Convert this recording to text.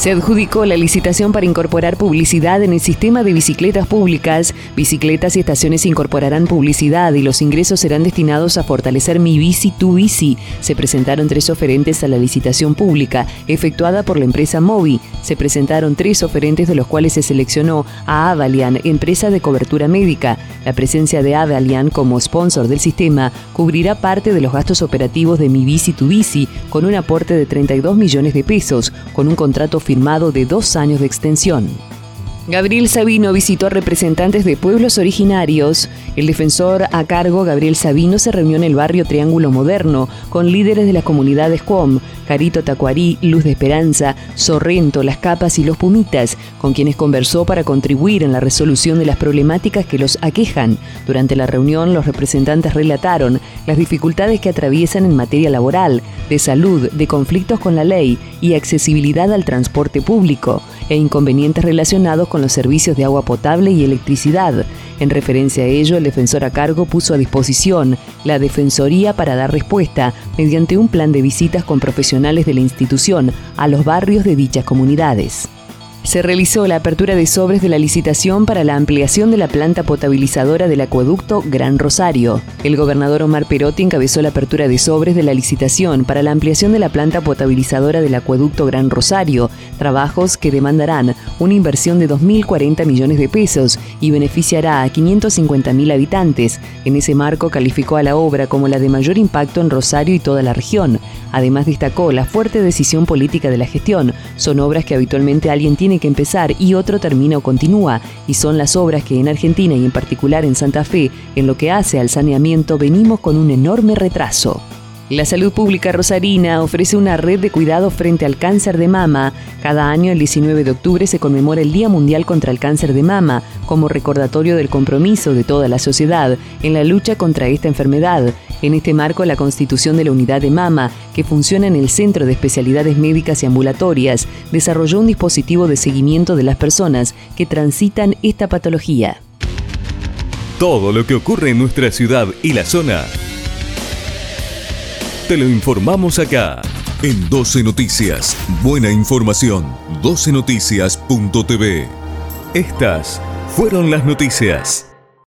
Se adjudicó la licitación para incorporar publicidad en el sistema de bicicletas públicas. Bicicletas y estaciones incorporarán publicidad y los ingresos serán destinados a fortalecer Mi Bici Tu Bici. Se presentaron tres oferentes a la licitación pública efectuada por la empresa Movi. Se presentaron tres oferentes de los cuales se seleccionó a Avalian, empresa de cobertura médica. La presencia de Avalian como sponsor del sistema cubrirá parte de los gastos operativos de Mi Bici Tu Bici con un aporte de 32 millones de pesos, con un contrato firmado de dos años de extensión. Gabriel Sabino visitó a representantes de pueblos originarios. El defensor a cargo, Gabriel Sabino, se reunió en el barrio Triángulo Moderno con líderes de las comunidades Cuom, Carito Tacuarí, Luz de Esperanza, Sorrento, Las Capas y Los Pumitas, con quienes conversó para contribuir en la resolución de las problemáticas que los aquejan. Durante la reunión, los representantes relataron las dificultades que atraviesan en materia laboral, de salud, de conflictos con la ley y accesibilidad al transporte público, e inconvenientes relacionados con los servicios de agua potable y electricidad. En referencia a ello, el defensor a cargo puso a disposición la Defensoría para dar respuesta mediante un plan de visitas con profesionales de la institución a los barrios de dichas comunidades se realizó la apertura de sobres de la licitación para la ampliación de la planta potabilizadora del acueducto Gran Rosario. El gobernador Omar Perotti encabezó la apertura de sobres de la licitación para la ampliación de la planta potabilizadora del acueducto Gran Rosario, trabajos que demandarán una inversión de 2.040 millones de pesos y beneficiará a 550.000 habitantes. En ese marco calificó a la obra como la de mayor impacto en Rosario y toda la región. Además destacó la fuerte decisión política de la gestión. Son obras que habitualmente alguien tiene que empezar y otro termina o continúa, y son las obras que en Argentina y en particular en Santa Fe, en lo que hace al saneamiento, venimos con un enorme retraso. La Salud Pública Rosarina ofrece una red de cuidado frente al cáncer de mama. Cada año, el 19 de octubre, se conmemora el Día Mundial contra el Cáncer de Mama, como recordatorio del compromiso de toda la sociedad en la lucha contra esta enfermedad. En este marco, la constitución de la unidad de mama, que funciona en el Centro de Especialidades Médicas y Ambulatorias, desarrolló un dispositivo de seguimiento de las personas que transitan esta patología. Todo lo que ocurre en nuestra ciudad y la zona te lo informamos acá. En 12 Noticias. Buena información. 12noticias.tv. Estas fueron las noticias.